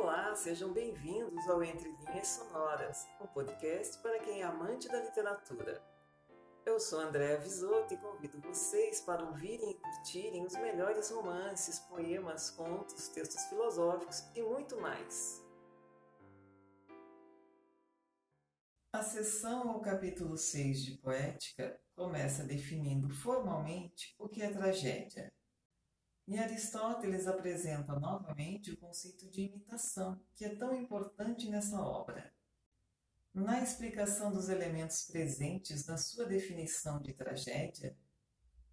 Olá, sejam bem-vindos ao Entre Linhas Sonoras, um podcast para quem é amante da literatura. Eu sou Andréa Visoto e convido vocês para ouvirem e curtirem os melhores romances, poemas, contos, textos filosóficos e muito mais. A sessão ao capítulo 6 de Poética começa definindo formalmente o que é tragédia. E Aristóteles apresenta novamente o conceito de imitação, que é tão importante nessa obra. Na explicação dos elementos presentes na sua definição de tragédia,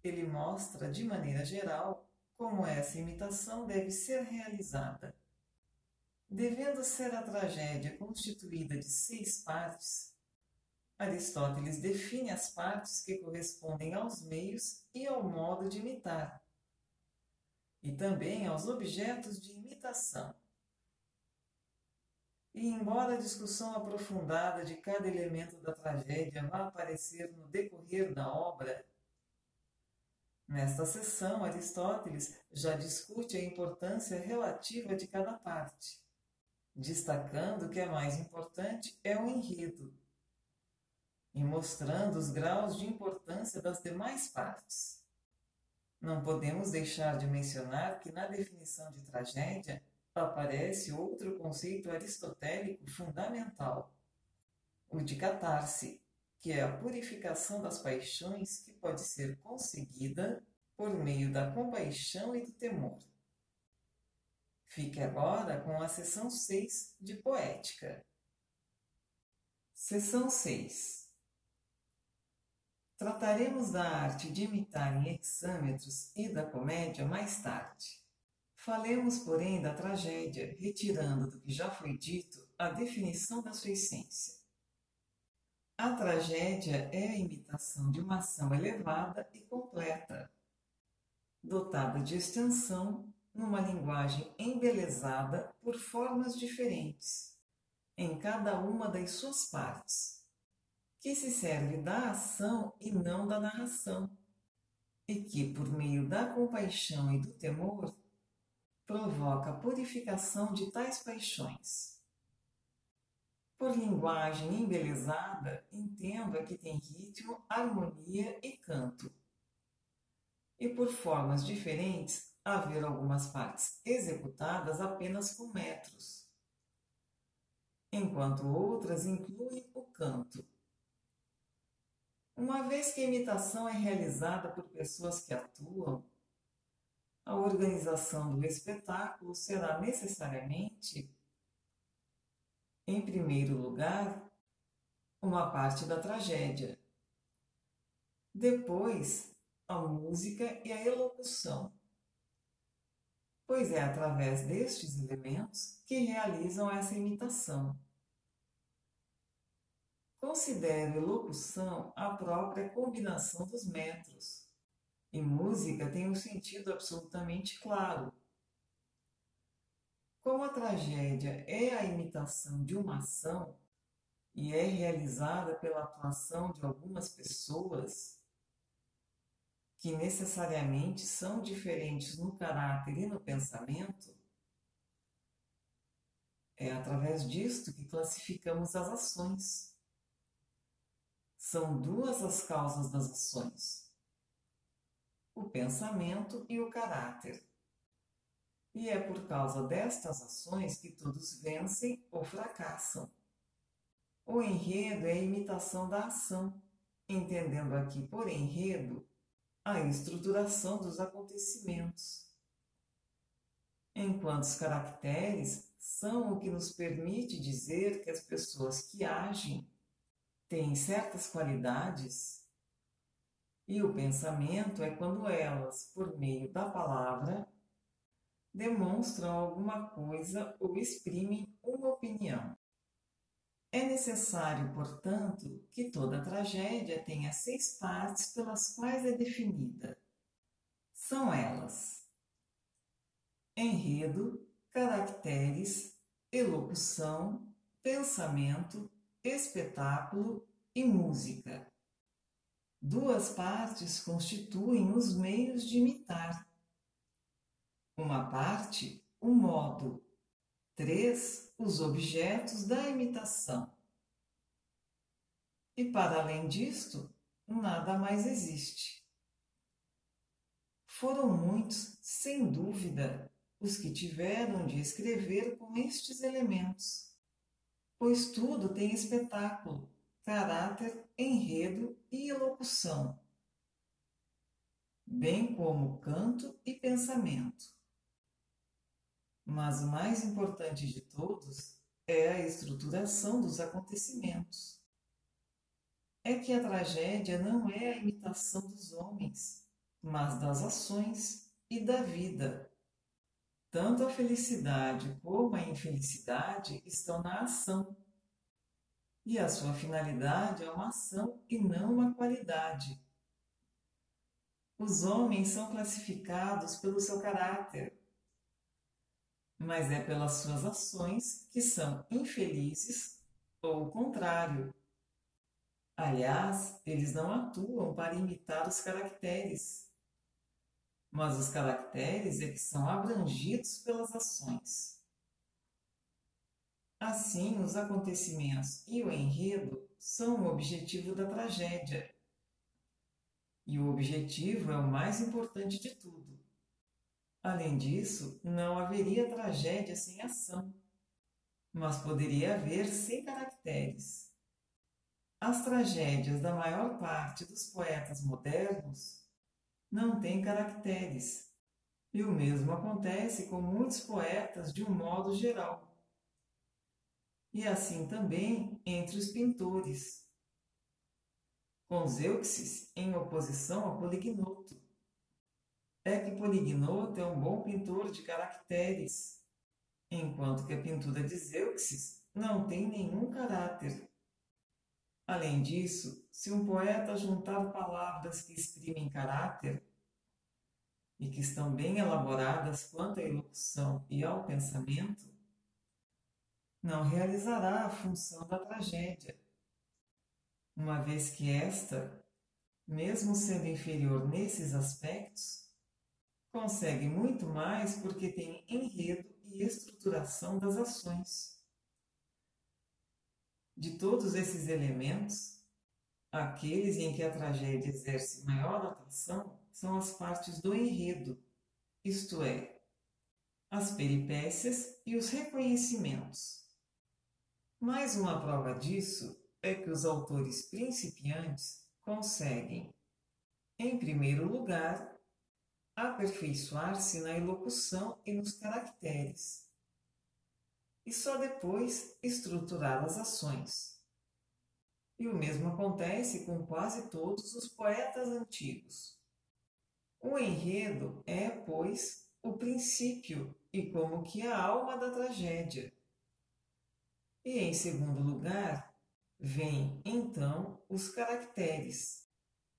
ele mostra, de maneira geral, como essa imitação deve ser realizada. Devendo ser a tragédia constituída de seis partes, Aristóteles define as partes que correspondem aos meios e ao modo de imitar e também aos objetos de imitação. E embora a discussão aprofundada de cada elemento da tragédia vá aparecer no decorrer da obra, nesta sessão Aristóteles já discute a importância relativa de cada parte, destacando que a mais importante é o enredo e mostrando os graus de importância das demais partes. Não podemos deixar de mencionar que na definição de tragédia aparece outro conceito aristotélico fundamental, o de catarse, que é a purificação das paixões que pode ser conseguida por meio da compaixão e do temor. Fique agora com a seção 6 de Poética. Seção 6 Trataremos da arte de imitar em hexâmetros e da comédia mais tarde. Falemos, porém, da tragédia, retirando do que já foi dito a definição da sua essência. A tragédia é a imitação de uma ação elevada e completa, dotada de extensão, numa linguagem embelezada por formas diferentes, em cada uma das suas partes que se serve da ação e não da narração, e que, por meio da compaixão e do temor, provoca a purificação de tais paixões. Por linguagem embelezada, entendo a que tem ritmo, harmonia e canto. E por formas diferentes, haver algumas partes executadas apenas com metros, enquanto outras incluem o canto uma vez que a imitação é realizada por pessoas que atuam, a organização do espetáculo será necessariamente, em primeiro lugar, uma parte da tragédia. Depois, a música e a elocução, pois é através destes elementos que realizam essa imitação. Considero elocução a própria combinação dos metros. E música tem um sentido absolutamente claro. Como a tragédia é a imitação de uma ação e é realizada pela atuação de algumas pessoas, que necessariamente são diferentes no caráter e no pensamento, é através disto que classificamos as ações. São duas as causas das ações: o pensamento e o caráter. E é por causa destas ações que todos vencem ou fracassam. O enredo é a imitação da ação, entendendo aqui por enredo a estruturação dos acontecimentos. Enquanto os caracteres são o que nos permite dizer que as pessoas que agem têm certas qualidades e o pensamento é quando elas, por meio da palavra, demonstram alguma coisa ou exprimem uma opinião. É necessário, portanto, que toda tragédia tenha seis partes pelas quais é definida. São elas: enredo, caracteres, elocução, pensamento, espetáculo e música. Duas partes constituem os meios de imitar. Uma parte, o modo, 3. Os objetos da imitação. E para além disto, nada mais existe. Foram muitos, sem dúvida, os que tiveram de escrever com estes elementos, pois tudo tem espetáculo, caráter, enredo e elocução, bem como canto e pensamento. Mas o mais importante de todos é a estruturação dos acontecimentos. É que a tragédia não é a imitação dos homens, mas das ações e da vida. Tanto a felicidade como a infelicidade estão na ação. E a sua finalidade é uma ação e não uma qualidade. Os homens são classificados pelo seu caráter, mas é pelas suas ações que são infelizes ou o contrário. Aliás, eles não atuam para imitar os caracteres, mas os caracteres é que são abrangidos pelas ações. Assim, os acontecimentos e o enredo são o objetivo da tragédia. E o objetivo é o mais importante de tudo. Além disso, não haveria tragédia sem ação, mas poderia haver sem caracteres. As tragédias da maior parte dos poetas modernos não têm caracteres, e o mesmo acontece com muitos poetas de um modo geral. E assim também entre os pintores, com Zeuxis em oposição a Polignoto é que Polignoto é um bom pintor de caracteres, enquanto que a pintura de Zeuxis não tem nenhum caráter. Além disso, se um poeta juntar palavras que exprimem caráter e que estão bem elaboradas quanto à elocução e ao pensamento, não realizará a função da tragédia, uma vez que esta, mesmo sendo inferior nesses aspectos, consegue muito mais porque tem enredo e estruturação das ações. De todos esses elementos, aqueles em que a tragédia exerce maior atração são as partes do enredo, isto é, as peripécias e os reconhecimentos. Mais uma prova disso é que os autores principiantes conseguem, em primeiro lugar, aperfeiçoar-se na elocução e nos caracteres, e só depois estruturar as ações. E o mesmo acontece com quase todos os poetas antigos. O enredo é, pois, o princípio e como que a alma da tragédia. E em segundo lugar, vêm então os caracteres.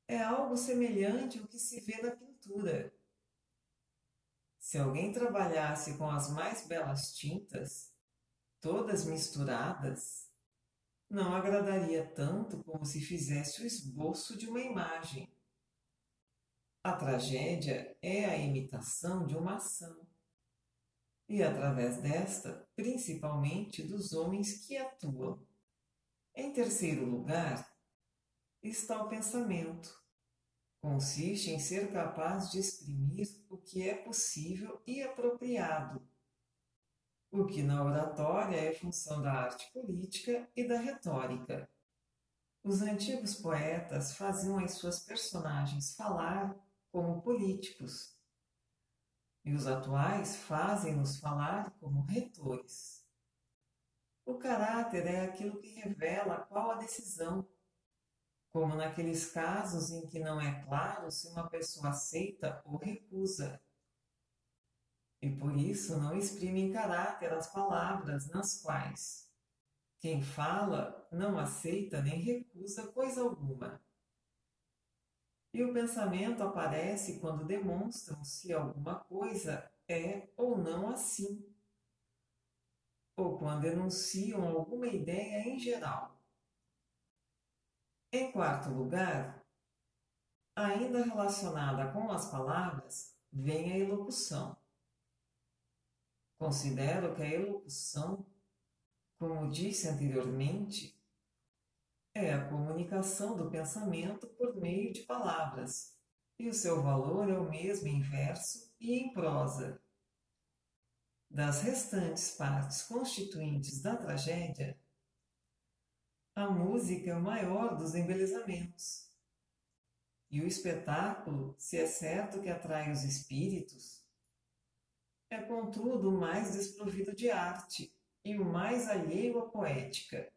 É algo semelhante ao que se vê na pintura se alguém trabalhasse com as mais belas tintas, todas misturadas, não agradaria tanto como se fizesse o esboço de uma imagem. A tragédia é a imitação de uma ação, e através desta, principalmente dos homens que atuam. Em terceiro lugar, está o pensamento, consiste em ser capaz de exprimir o que é possível e apropriado, o que na oratória é função da arte política e da retórica. Os antigos poetas faziam as suas personagens falar como políticos, e os atuais fazem-nos falar como retores. O caráter é aquilo que revela qual a decisão como naqueles casos em que não é claro se uma pessoa aceita ou recusa. E por isso não exprime em caráter as palavras nas quais quem fala não aceita nem recusa coisa alguma. E o pensamento aparece quando demonstram se alguma coisa é ou não assim, ou quando enunciam alguma ideia em geral. Em quarto lugar, ainda relacionada com as palavras, vem a elocução. Considero que a elocução, como disse anteriormente, é a comunicação do pensamento por meio de palavras, e o seu valor é o mesmo em verso e em prosa. Das restantes partes constituintes da tragédia, a música é o maior dos embelezamentos. E o espetáculo, se é certo que atrai os espíritos, é contudo o mais desprovido de arte e o mais alheio à poética.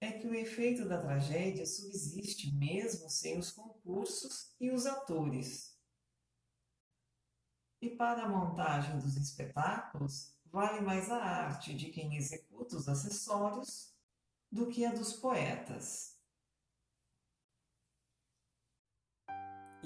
É que o efeito da tragédia subsiste mesmo sem os concursos e os atores. E para a montagem dos espetáculos, vale mais a arte de quem executa os acessórios do que a dos poetas.